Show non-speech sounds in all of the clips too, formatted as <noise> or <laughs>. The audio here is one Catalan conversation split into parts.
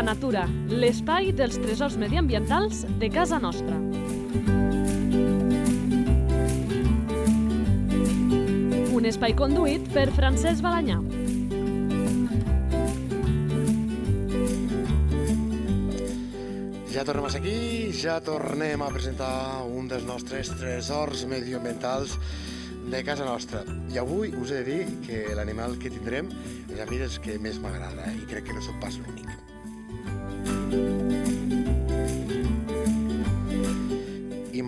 da Natura, l'espai dels tresors mediambientals de casa nostra. Un espai conduït per Francesc Balanyà. Ja tornem aquí, ja tornem a presentar un dels nostres tresors medioambientals de casa nostra. I avui us he de dir que l'animal que tindrem és a mi dels que més m'agrada eh? i crec que no sóc pas l'únic.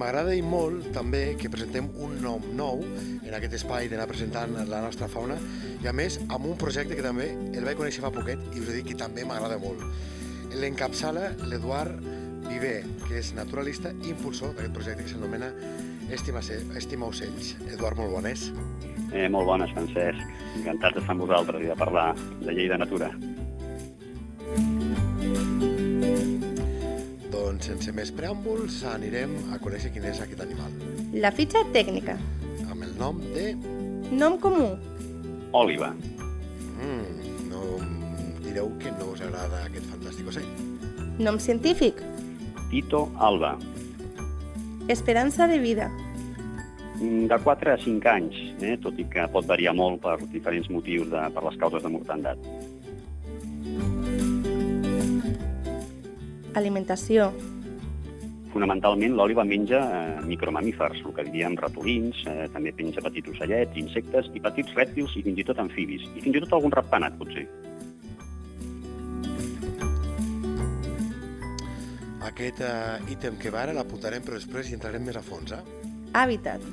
M'agrada i molt també que presentem un nom nou en aquest espai d'anar presentant la nostra fauna i a més amb un projecte que també el vaig conèixer fa poquet i us he dit que també m'agrada molt. L'encapçala l'Eduard Viver, que és naturalista i impulsor d'aquest projecte que s'anomena Estima, Estima Ocells. Eduard, molt bones. Eh, molt bones, Francesc. Encantat d'estar amb vosaltres i de parlar de llei de natura. Doncs sense més preàmbuls anirem a conèixer quin és aquest animal. La fitxa tècnica. Amb el nom de... Nom comú. Òliva. Mm, no direu que no us agrada aquest fantàstic ocell. Nom científic. Tito alba. Esperança de vida. Mm, De 4 a 5 anys, eh? tot i que pot variar molt per diferents motius de, per les causes de mortandat. Alimentació. Fonamentalment, l'òliva menja eh, micromamífers, el que diríem ratolins, eh, també menja petits ocellets, insectes i petits rèptils i fins i tot amfibis, i fins i tot algun ratpenat, potser. Aquest uh, ítem que va ara l'apuntarem, però després hi entrarem més a fons, eh? Hàbitat.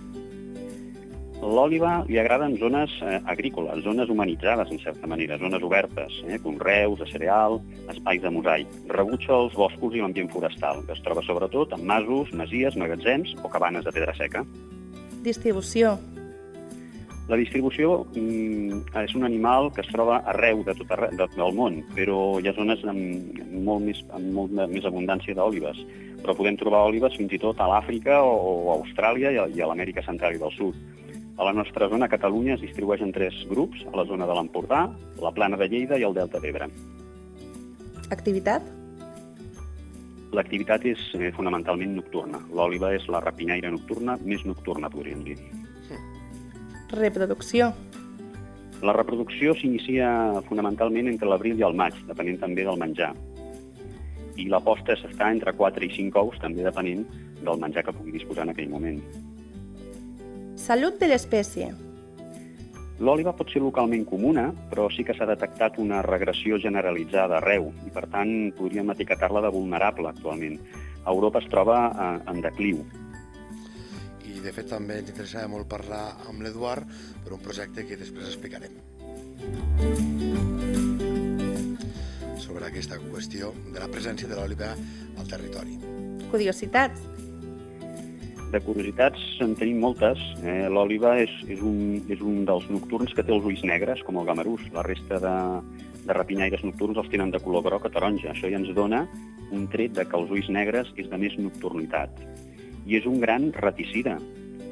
L'òliva li agrada en zones eh, agrícoles, zones humanitzades, en certa manera, zones obertes, eh, conreus, de cereal, espais de mosaic. Rebutja els boscos i l'ambient forestal, que es troba sobretot en masos, masies, magatzems o cabanes de pedra seca. Distribució. La distribució mm, és un animal que es troba arreu de tot arreu, de, del món, però hi ha zones amb molt més, amb molt més abundància d'òlives. Però podem trobar òlives fins i tot a l'Àfrica o, o a Austràlia i a, i a l'Amèrica Central i del Sud. A la nostra zona, Catalunya, es distribueix en tres grups, a la zona de l'Empordà, la Plana de Lleida i el Delta d'Ebre. Activitat. L'activitat és eh, fonamentalment nocturna. L'òliva és la rapinyaire nocturna més nocturna, podríem dir. Reproducció. La reproducció s'inicia fonamentalment entre l'abril i el maig, depenent també del menjar. I la posta s'està entre 4 i 5 ous, també depenent del menjar que pugui disposar en aquell moment. Salut de l'espècie. L'òliva pot ser localment comuna, però sí que s'ha detectat una regressió generalitzada arreu i, per tant, podríem etiquetar-la de vulnerable actualment. A Europa es troba eh, en decliu. I, de fet, també ens interessava molt parlar amb l'Eduard per un projecte que després explicarem. Sobre aquesta qüestió de la presència de l'òliva al territori. Curiositats. De curiositats en tenim moltes. Eh, L'òliva és, és, un, és un dels nocturns que té els ulls negres, com el gamarús. La resta de, de rapinyaires nocturns els tenen de color groc o taronja. Això ja ens dona un tret de que els ulls negres és de més nocturnitat. I és un gran raticida.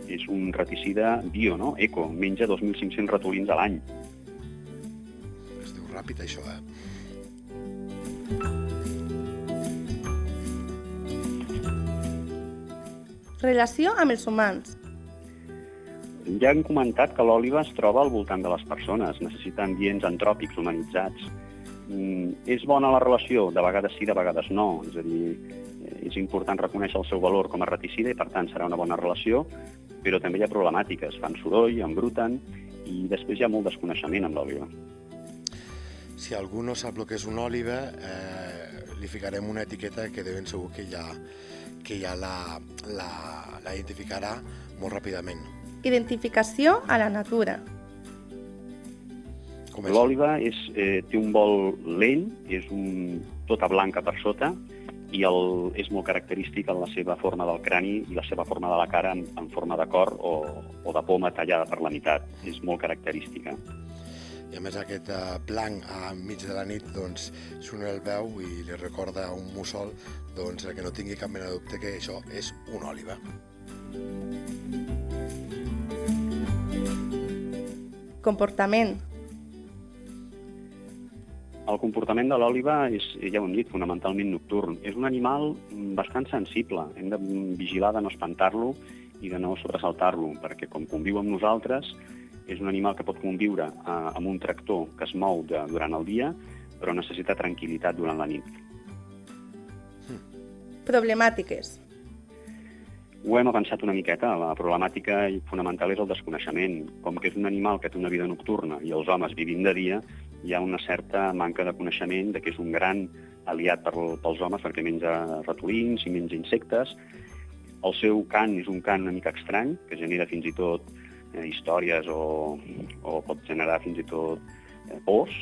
És un raticida bio, no? Eco. Menja 2.500 ratolins a l'any. Es diu ràpid, això, eh? Relació amb els humans. Ja hem comentat que l'òliva es troba al voltant de les persones, necessita ambients antròpics humanitzats. Mm, és bona la relació? De vegades sí, de vegades no. És a dir, eh, és important reconèixer el seu valor com a reticida i, per tant, serà una bona relació, però també hi ha problemàtiques. Fan soroll, embruten, i després hi ha molt desconeixement amb l'òliva. Si algú no sap el que és una òliva, eh, li ficarem una etiqueta que de ben segur que ja, que ja la, la, la identificarà molt ràpidament. Identificació a la natura. L'òliva eh, té un vol lent, és un, tota blanca per sota, i el, és molt característic en la seva forma del crani i la seva forma de la cara en, en forma de cor o, o de poma tallada per la meitat. És molt característica. I a més aquest eh, blanc a mig de la nit, doncs, un el veu i li recorda un mussol, doncs que no tingui cap mena de dubte que això és una òliva. Comportament. El comportament de l'òliba és, ja ho hem dit, fonamentalment nocturn. És un animal bastant sensible. Hem de vigilar de no espantar-lo i de no sobresaltar-lo, perquè com conviu amb nosaltres, és un animal que pot conviure eh, amb un tractor que es mou de, durant el dia, però necessita tranquil·litat durant la nit. Problemàtiques. Ho hem avançat una miqueta. La problemàtica fonamental és el desconeixement. Com que és un animal que té una vida nocturna i els homes vivim de dia, hi ha una certa manca de coneixement de que és un gran aliat per, pels homes perquè menja ratolins i menja insectes. El seu cant és un cant una mica estrany, que genera fins i tot històries o, o pot generar fins i tot eh, pors,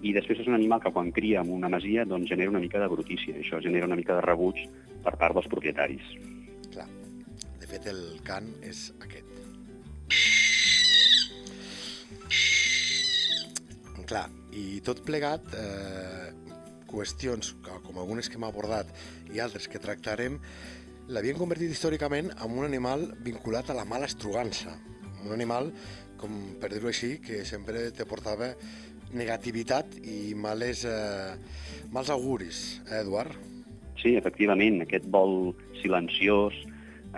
i després és un animal que quan cria en una masia doncs, genera una mica de brutícia. Això genera una mica de rebuig per part dels propietaris. Clar, de fet el cant és aquest. Clar, i tot plegat, eh, qüestions com algunes que hem abordat i altres que tractarem, l'havien convertit històricament en un animal vinculat a la mala estrugança. Un animal, com per dir-ho així, que sempre te portava negativitat i males, eh, mals auguris, eh, Eduard? Sí, efectivament, aquest vol silenciós,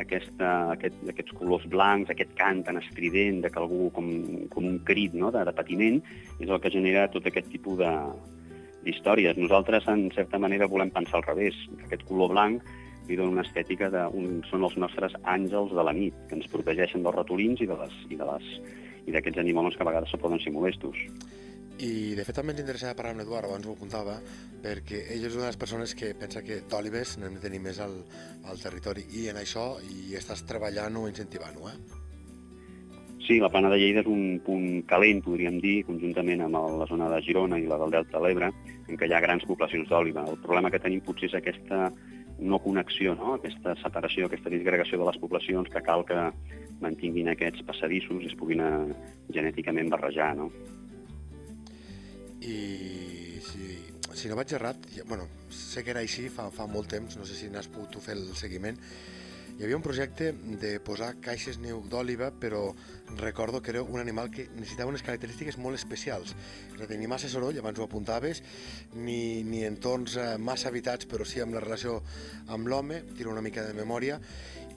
aquesta, aquest, aquests colors blancs, aquest cant tan estrident de que algú com, com un crit no? de, de patiment, és el que genera tot aquest tipus de d'històries. Nosaltres, en certa manera, volem pensar al revés. Aquest color blanc li dona una estètica de... Un, són els nostres àngels de la nit, que ens protegeixen dels ratolins i de les, i de les i d'aquests animals que a vegades se poden ser molestos. I de fet també ens interessava parlar amb l'Eduard, abans ho apuntava, perquè ell és una de les persones que pensa que d'òlibes n'hem de tenir més al, al territori i en això hi estàs treballant o incentivant-ho, eh? Sí, la plana de Lleida és un punt calent, podríem dir, conjuntament amb la zona de Girona i la del Delta de l'Ebre, en què hi ha grans poblacions d'òliba. El problema que tenim potser és aquesta no connexió, no? aquesta separació, aquesta disgregació de les poblacions que cal que mantinguin aquests passadissos i es puguin eh, genèticament barrejar. No? i si, si no vaig errat, bueno, sé que era així fa, fa molt temps, no sé si n'has pogut fer el seguiment, hi havia un projecte de posar caixes niu d'òliva, però recordo que era un animal que necessitava unes característiques molt especials. No tenia massa soroll, abans ho apuntaves, ni, ni entorns eh, massa habitats, però sí amb la relació amb l'home, tiro una mica de memòria,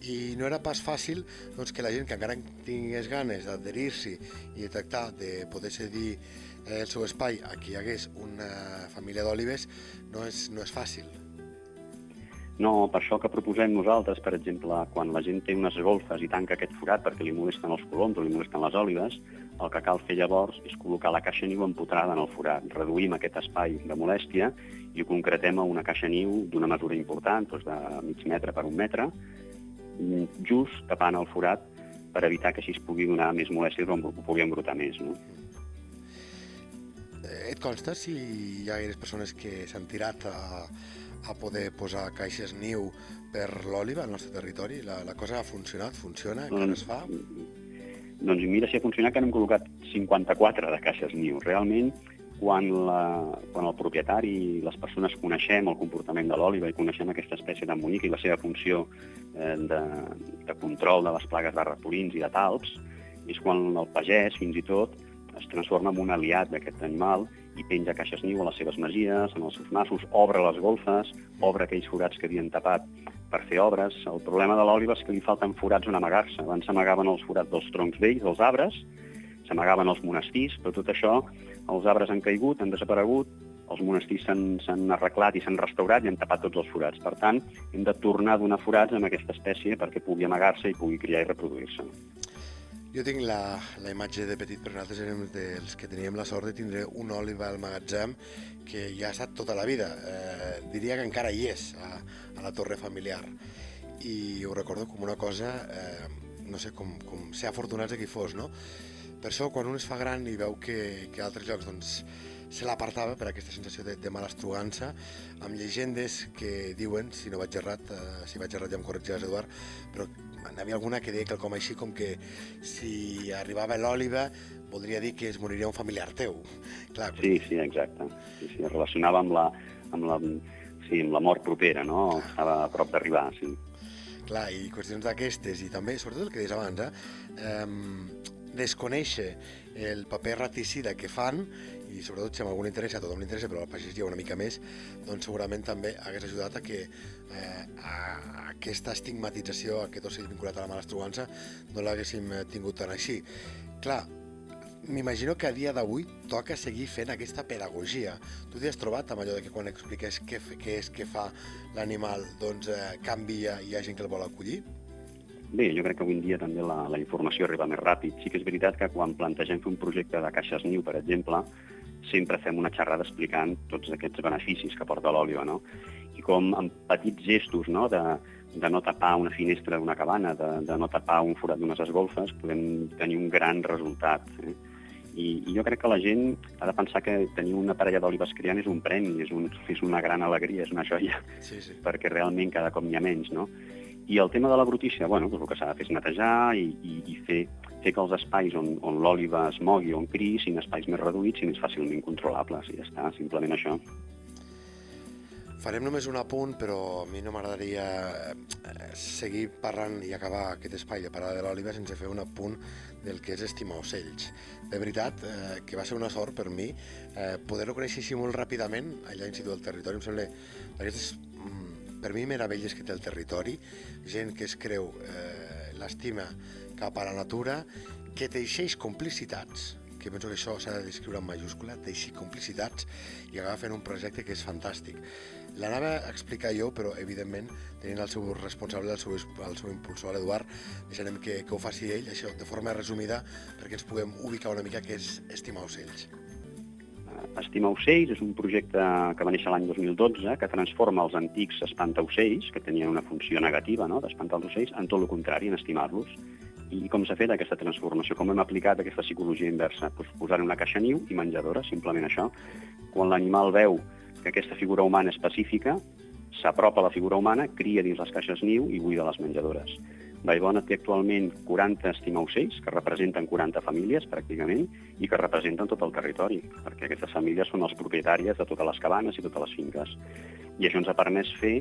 i no era pas fàcil doncs, que la gent que encara tingués ganes d'adherir-s'hi i de tractar de poder cedir eh, el seu espai a qui hi hagués una família d'òlives no és, no és fàcil. No, per això que proposem nosaltres, per exemple, quan la gent té unes golfes i tanca aquest forat perquè li molesten els coloms o li molesten les òlives, el que cal fer llavors és col·locar la caixa niu empotrada en el forat. Reduïm aquest espai de molèstia i ho concretem a una caixa niu d'una mesura important, doncs de mig metre per un metre, just tapant el forat per evitar que així es pugui donar més molèsties o pugui embrutar més. No? Eh, Et consta si hi ha persones que s'han tirat a, a poder posar caixes niu per l'òliva al nostre territori? La, la cosa ha funcionat? Funciona? Encara es fa? Doncs mira si ha funcionat que n'hem col·locat 54 de caixes niu. Realment, quan, la, quan el propietari i les persones coneixem el comportament de l'òliva i coneixem aquesta espècie d'embonic i la seva funció eh, de, de control de les plagues de ratolins i de talps, és quan el pagès, fins i tot, es transforma en un aliat d'aquest animal i penja caixes niu a les seves masies, en els seus nassos, obre les golfes, obre aquells forats que havien tapat per fer obres. El problema de l'òliva és que li falten forats on amagar-se. Abans s'amagaven els forats dels troncs vells, dels arbres, s'amagaven els monestirs, però tot això, els arbres han caigut, han desaparegut, els monestirs s'han arreglat i s'han restaurat i han tapat tots els forats. Per tant, hem de tornar a donar forats amb aquesta espècie perquè pugui amagar-se i pugui criar i reproduir-se. Jo tinc la, la imatge de petit, però nosaltres érem dels que teníem la sort de tindre un òliva al magatzem que ja ha estat tota la vida. Eh, diria que encara hi és, a, a la torre familiar. I ho recordo com una cosa, eh, no sé, com, com ser afortunats de qui fos, no? Per això, quan un es fa gran i veu que, que a altres llocs doncs, se l'apartava per aquesta sensació de, de malastrugança, amb llegendes que diuen, si no vaig errat, eh, si vaig errat ja em corregiràs, Eduard, però n'hi havia alguna que deia quelcom així com que si arribava l'òliva voldria dir que es moriria un familiar teu. Clar, Sí, sí, exacte. Sí, sí, relacionava amb la, amb la, sí, amb la mort propera, no? Estava a prop d'arribar, sí. Clar, i qüestions d'aquestes, i també, sobretot el que deies abans, eh, eh, desconèixer el paper raticida que fan i sobretot si amb algun interès, a tothom li interessa, però al pagesia una mica més, doncs segurament també hagués ajudat a que eh, a, aquesta estigmatització, a aquest ocell vinculat a la malastruança, no l'haguéssim eh, tingut tan així. Clar, m'imagino que a dia d'avui toca seguir fent aquesta pedagogia. Tu t'hi has trobat amb allò de que quan expliques què, què és que fa l'animal, doncs eh, canvia i hi ha gent que el vol acollir? Bé, jo crec que avui en dia també la, la informació arriba més ràpid. Sí que és veritat que quan plantegem fer un projecte de caixes niu, per exemple, sempre fem una xerrada explicant tots aquests beneficis que porta l'òliva, no? I com amb petits gestos, no?, de, de no tapar una finestra d'una cabana, de, de no tapar un forat d'unes esgolfes, podem tenir un gran resultat. Eh? I, I jo crec que la gent ha de pensar que tenir una parella d'olives criant és un premi, és, un, és una gran alegria, és una joia, sí, sí. perquè realment cada cop n'hi ha menys, no? I el tema de la brutícia, bueno, doncs el que s'ha de fer és netejar i, i, i fer, fer que els espais on, on l'òliva es mogui on criï siguin espais més reduïts i més fàcilment controlables, i ja està, simplement això. Farem només un apunt, però a mi no m'agradaria eh, seguir parlant i acabar aquest espai de parlar de l'òliva sense fer un apunt del que és estimar ocells. De veritat, eh, que va ser una sort per mi eh, poder-lo conèixer així molt ràpidament allà a l'Institut del Territori. Em sembla d'aquestes, per mi, meravelles que té el territori, gent que es creu eh, l'estima cap a la natura, que teixeix complicitats, que penso que això s'ha de descriure en majúscula, teixir complicitats i acabar fent un projecte que és fantàstic. L'anava a explicar jo, però evidentment, tenint el seu responsable, el seu, el seu impulsor, l'Eduard, deixarem que, que ho faci ell, això de forma resumida, perquè ens puguem ubicar una mica què és Estimar Ocells. Estimar Ocells és un projecte que va néixer l'any 2012, que transforma els antics espantaocells, que tenien una funció negativa, no?, d'espantar els ocells, en tot el contrari, en estimar-los. I com s'ha fet aquesta transformació? Com hem aplicat aquesta psicologia inversa? Pues posar una caixa niu i menjadora, simplement això. Quan l'animal veu que aquesta figura humana específica s'apropa a la figura humana, cria dins les caixes niu i buida les menjadores. Vallbona té actualment 40 estimaocells, que representen 40 famílies, pràcticament, i que representen tot el territori, perquè aquestes famílies són els propietàries de totes les cabanes i totes les finques. I això ens ha permès fer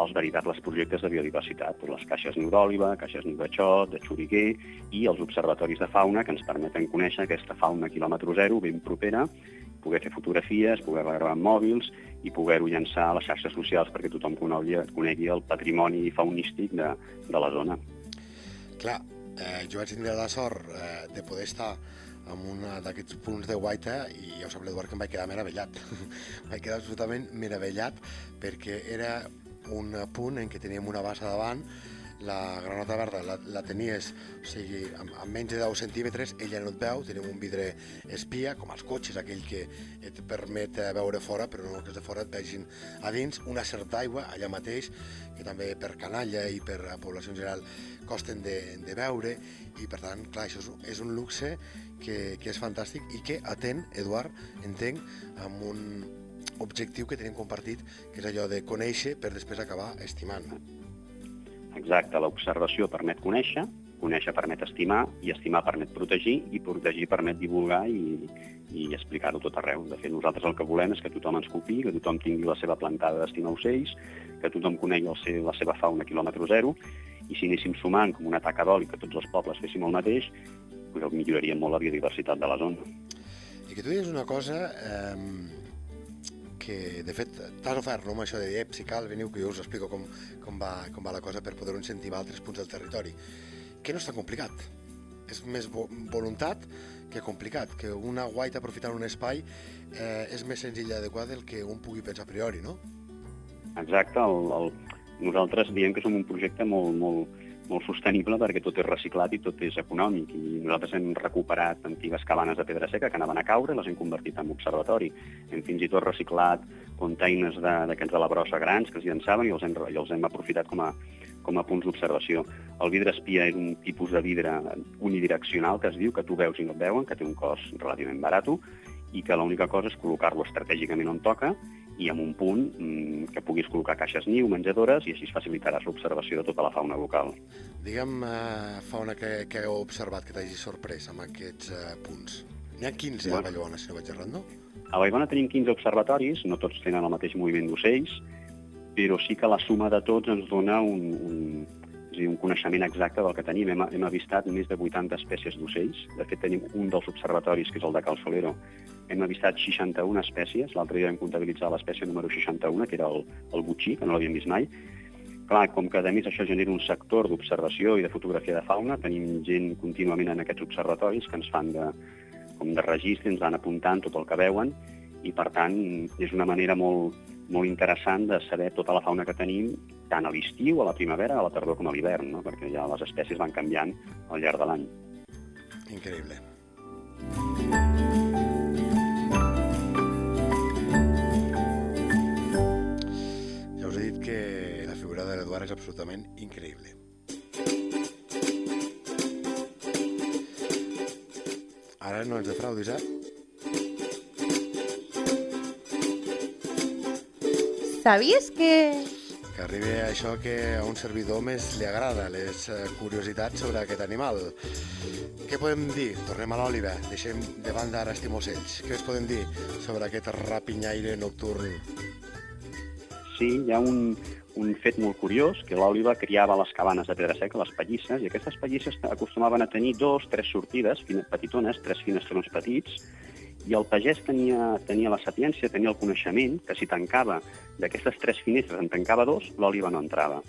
els veritables projectes de biodiversitat, les caixes niu d'òliva, caixes niu de xot, de xuriguer i els observatoris de fauna que ens permeten conèixer aquesta fauna quilòmetre zero ben propera poder fer fotografies, poder gravar amb mòbils i poder-ho llançar a les xarxes socials perquè tothom conegui, conegui el patrimoni faunístic de, de la zona. Clar, eh, jo vaig tindre la sort eh, de poder estar en un d'aquests punts de Guaita i ja ho sap l'Eduard que em vaig quedar meravellat. <laughs> vaig quedar absolutament meravellat perquè era un punt en què teníem una bassa davant la granota verda la, la tenies o sigui, amb, amb menys de 10 centímetres, ella no et veu, tenim un vidre espia, com els cotxes, aquell que et permet eh, veure fora, però no que els de fora et vegin a dins, una certa aigua allà mateix, que també per canalla i per la població en general costen de, de veure, i per tant, clar, això és, és un luxe que, que és fantàstic i que atén, Eduard, entenc, amb un objectiu que tenim compartit, que és allò de conèixer per després acabar estimant. Exacte, l'observació permet conèixer, conèixer permet estimar, i estimar permet protegir, i protegir permet divulgar i, i explicar-ho tot arreu. De fet, nosaltres el que volem és que tothom ens copi, que tothom tingui la seva plantada d'estimar ocells, que tothom conegui el seu, la seva fauna quilòmetre zero, i si anéssim sumant com una taca d'oli que tots els pobles féssim el mateix, doncs milloraria molt la biodiversitat de la zona. I que tu digues una cosa, eh, que de fet t'has ofert no, amb això de dir, si cal, veniu que jo us explico com, com, va, com va la cosa per poder incentivar altres punts del territori, que no és tan complicat. És més vo voluntat que complicat, que una guaita aprofitant un espai eh, és més senzill i adequat del que un pugui pensar a priori, no? Exacte, el, el, nosaltres diem que som un projecte molt, molt, molt sostenible perquè tot és reciclat i tot és econòmic. I nosaltres hem recuperat antigues cabanes de pedra seca que anaven a caure, les hem convertit en observatori. Hem fins i tot reciclat containers d'aquests de, de la brossa grans que es llançaven i els hem, i els hem aprofitat com a, com a punts d'observació. El vidre espia és un tipus de vidre unidireccional que es diu que tu veus i no et veuen, que té un cost relativament barat i que l'única cosa és col·locar-lo estratègicament on toca i amb un punt mmm, que puguis col·locar caixes niu, menjadores, i així facilitaràs l'observació de tota la fauna local. Digue'm, eh, fauna que, que heu observat que t'hagi sorprès amb aquests eh, punts. N'hi ha 15 bueno. a Vallbona, si no vaig errat, no? A Vallbona tenim 15 observatoris, no tots tenen el mateix moviment d'ocells, però sí que la suma de tots ens dona un, un, dir, un coneixement exacte del que tenim. Hem, hem avistat més de 80 espècies d'ocells. De fet, tenim un dels observatoris, que és el de Cal Solero. Hem avistat 61 espècies. L'altre dia vam comptabilitzar l'espècie número 61, que era el, el butxí, que no l'havíem vist mai. Clar, com que a més això genera un sector d'observació i de fotografia de fauna, tenim gent contínuament en aquests observatoris que ens fan de, com de registre, ens van apuntant tot el que veuen i, per tant, és una manera molt, molt interessant de saber tota la fauna que tenim, tant a l'estiu, a la primavera, a la tardor com a l'hivern, no? perquè ja les espècies van canviant al llarg de l'any. Increïble. Ja us he dit que la figura de l'Eduard és absolutament increïble. Ara no ens defraudis, eh? ¿Sabies que... Que arribi a això que a un servidor més li agrada, les eh, curiositats sobre aquest animal. Què podem dir? Tornem a l'òliva, deixem de banda ara estim ocells. Què us podem dir sobre aquest rapinyaire nocturn? Sí, hi ha un, un fet molt curiós, que l'òliva criava les cabanes de pedra seca, les pallisses, i aquestes pallisses acostumaven a tenir dos, tres sortides petitones, tres finestrons petits, i el pagès tenia, tenia la sapiència, tenia el coneixement, que si tancava d'aquestes tres finestres en tancava dos, l'òliva no entrava.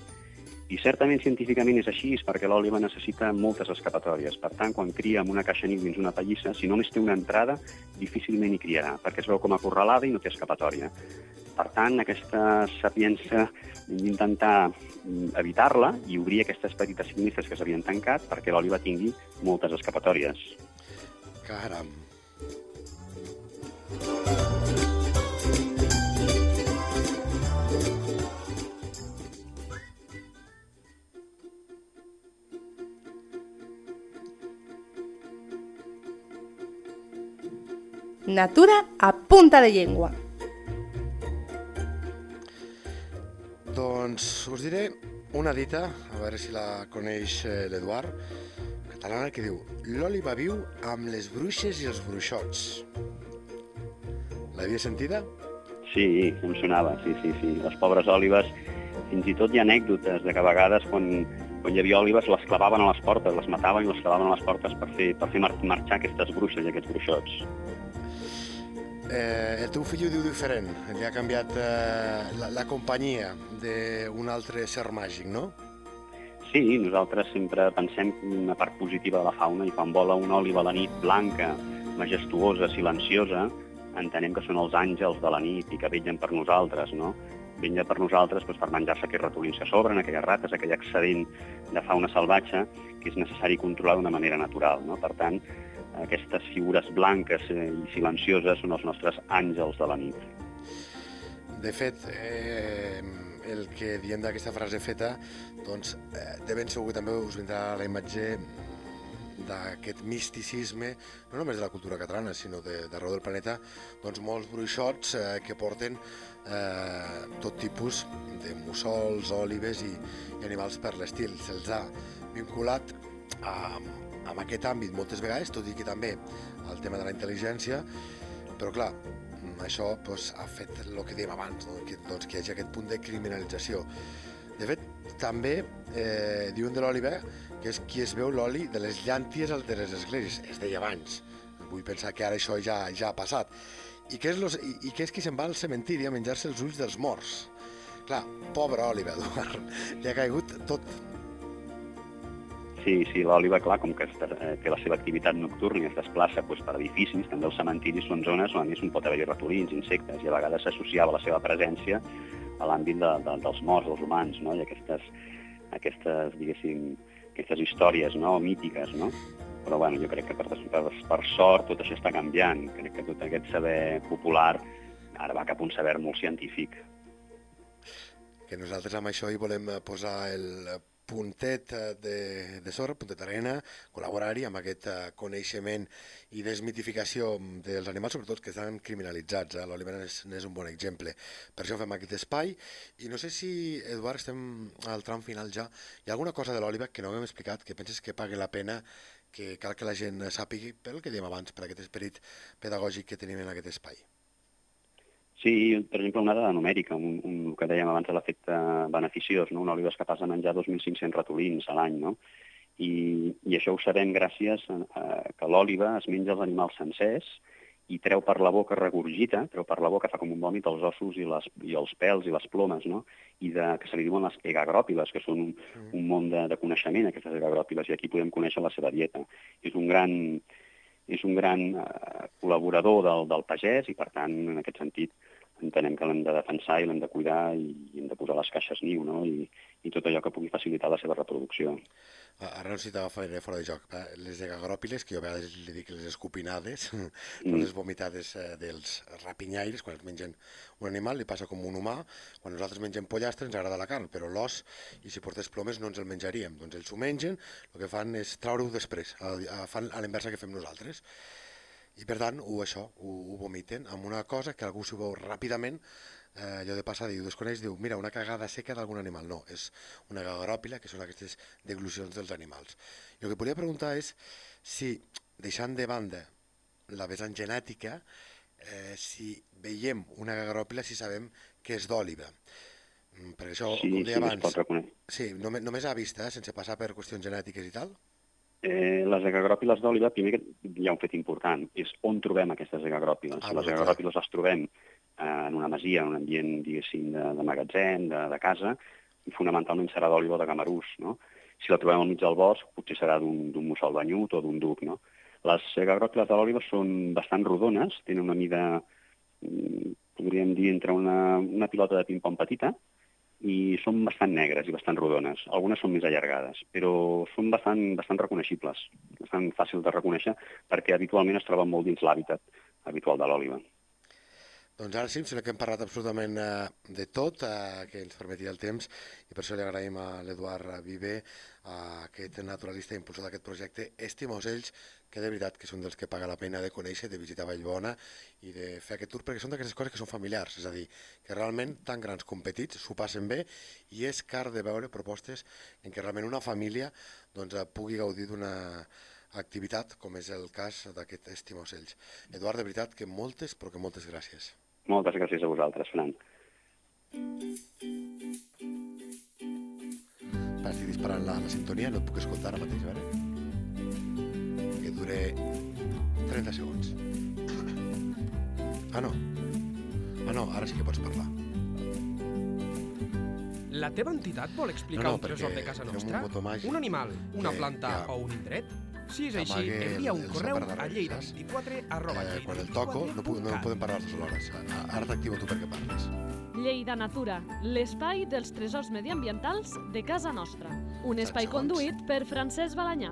I certament científicament és així, perquè l'òliva necessita moltes escapatòries. Per tant, quan cria en una caixa niu dins una pallissa, si només té una entrada, difícilment hi criarà, perquè es veu com acorralada i no té escapatòria. Per tant, aquesta sapiència d'intentar mm, evitar-la i obrir aquestes petites finestres que s'havien tancat perquè l'òliva tingui moltes escapatòries. Caram. Natura a punta de llengua. Doncs us diré una dita, a veure si la coneix eh, l'Eduard, catalana, que diu L'òliva viu amb les bruixes i els bruixots. L'havia sentida? Sí, em sonava, sí, sí, sí. Les pobres òlives, fins i tot hi ha anècdotes de que a vegades quan, quan hi havia òlives les clavaven a les portes, les mataven i les clavaven a les portes per fer, per fer mar marxar aquestes bruixes i aquests bruixots. Eh, el teu fill ho diu diferent, li ha canviat eh, la, la companyia d'un altre ser màgic, no? Sí, nosaltres sempre pensem una part positiva de la fauna i quan vola una òliva a la nit blanca, majestuosa, silenciosa, entenem que són els àngels de la nit i que vetllen per nosaltres, no? Vetllen per nosaltres doncs, per menjar-se aquells ratolins que sobren, aquelles rates, aquell excedent de fauna salvatge que és necessari controlar d'una manera natural, no? Per tant, aquestes figures blanques i silencioses són els nostres àngels de la nit. De fet, eh, el que diem d'aquesta frase feta, doncs eh, de ben segur també us vindrà la imatge d'aquest misticisme, no només de la cultura catalana, sinó d'arreu del planeta, doncs molts bruixots eh, que porten eh, tot tipus de mussols, òlives i, i animals per l'estil. Se'ls ha vinculat a, amb aquest àmbit moltes vegades, tot i que també el tema de la intel·ligència, però clar, això doncs, ha fet el que dèiem abans, no? que, doncs, que hi hagi aquest punt de criminalització. De fet, també eh, diuen de l'oli que és qui es veu l'oli de les llànties de les esglésies, es deia abans. Vull pensar que ara això ja, ja ha passat. I què és, los, i, i és qui se'n va al cementiri a menjar-se els ulls dels morts? Clar, pobre Oliver, Eduard, li ha caigut tot, Sí, sí, l'òliba, clar, com que eh, té la seva activitat nocturna i es desplaça doncs, per edificis, també els cementiris són zones on a més pot haver-hi ratolins, insectes, i a vegades s'associava la seva presència a l'àmbit de, de, dels morts, dels humans, no? i aquestes, aquestes, diguéssim, aquestes històries no? mítiques, no? Però bueno, jo crec que per, per, sort tot això està canviant. Crec que tot aquest saber popular ara va cap a un saber molt científic. Que nosaltres amb això hi volem posar el puntet eh, de, de sorra, puntet d'arena, col·laborar-hi amb aquest uh, coneixement i desmitificació dels animals, sobretot que estan criminalitzats. Eh? L'Oliver n'és un bon exemple. Per això fem aquest espai. I no sé si, Eduard, estem al tram final ja. Hi ha alguna cosa de l'Oliver que no hem explicat, que penses que pagui la pena que cal que la gent sàpigui, pel que dèiem abans, per aquest esperit pedagògic que tenim en aquest espai? Sí, per exemple, una dada numèrica, un, un, el que dèiem abans de l'efecte beneficiós, no? una oliva és capaç de menjar 2.500 ratolins a l'any, no? I, I això ho sabem gràcies a, a que l'òliva es menja els animals sencers i treu per la boca, regurgita, treu per la boca, fa com un vòmit els ossos i, les, i els pèls i les plomes, no? I de, que se li diuen les egagròpiles, que són un, un món de, de coneixement, aquestes egagròpiles, i aquí podem conèixer la seva dieta. És un gran, és un gran eh, col·laborador del, del pagès i, per tant, en aquest sentit, entenem que l'hem de defensar i l'hem de cuidar i, i hem de posar les caixes niu, no? I, i tot allò que pugui facilitar la seva reproducció. Ara no si t'agafaré fora de joc. Les egagròpiles, que jo a vegades li dic les escopinades, <laughs> mm. les vomitades eh, dels rapinyaires, quan es mengen un animal, li passa com un humà. Quan nosaltres mengem pollastre ens agrada la carn, però l'os, i si portés plomes no ens el menjaríem. Doncs ells s'ho mengen, el que fan és treure-ho després, a, a, fan a l'inversa que fem nosaltres i per tant ho, això, ho, ho vomiten amb una cosa que algú s'ho veu ràpidament eh, allò de passar, diu, desconeix, diu, mira, una cagada seca d'algun animal. No, és una gagròpila, que són aquestes deglucions dels animals. I el que volia preguntar és si, deixant de banda la vessant genètica, eh, si veiem una gagròpila, si sabem que és d'òliva. Mm, per això, sí, com deia sí, abans, sí, només, només a vista, eh, sense passar per qüestions genètiques i tal? Eh, les egagròpiles d'òliva, primer hi ha un fet important, és on trobem aquestes egagròpiles. Ah, les egagròpiles les trobem eh, en una masia, en un ambient, diguéssim, de, de magatzem, de, de casa, i fonamentalment serà d'òliva de gamarús, no? Si la trobem al mig del bosc, potser serà d'un mussol banyut o d'un duc, no? Les egagròpiles de l'òliva són bastant rodones, tenen una mida, mm, podríem dir, entre una, una pilota de ping-pong petita, i són bastant negres i bastant rodones. Algunes són més allargades, però són bastant, bastant reconeixibles, bastant fàcils de reconèixer perquè habitualment es troben molt dins l'hàbitat habitual de l'òliva. Doncs ara sí, em sembla que hem parlat absolutament eh, de tot, eh, que ens permetia el temps, i per això li agraïm a l'Eduard Viver, a aquest naturalista impulsor d'aquest projecte, Estima Ocells, que de veritat que són dels que paga la pena de conèixer, de visitar Vallbona i de fer aquest tour, perquè són d'aquestes coses que són familiars, és a dir, que realment tan grans com petits s'ho passen bé i és car de veure propostes en què realment una família doncs, pugui gaudir d'una activitat, com és el cas d'aquest Estima Ocells. Eduard, de veritat que moltes, però que moltes gràcies. Moltes gràcies a vosaltres, Fran. Estic disparant la, la sintonia, no et puc escoltar ara mateix, a veure? Que dure 30 segons. Ah, no. Ah, no, ara sí que pots parlar. La teva entitat vol explicar No, no, un tresor de casa un nostra? botó màgic Un animal, una que planta ja o un indret? Si és així, envia un correu a lleida24 arroba Eh, quan el toco, no, puc, no podem parlar les dues hores. Ara t'activo tu perquè parles. Lleida Natura, l'espai dels tresors mediambientals de casa nostra. Un espai conduït per Francesc Balanyà.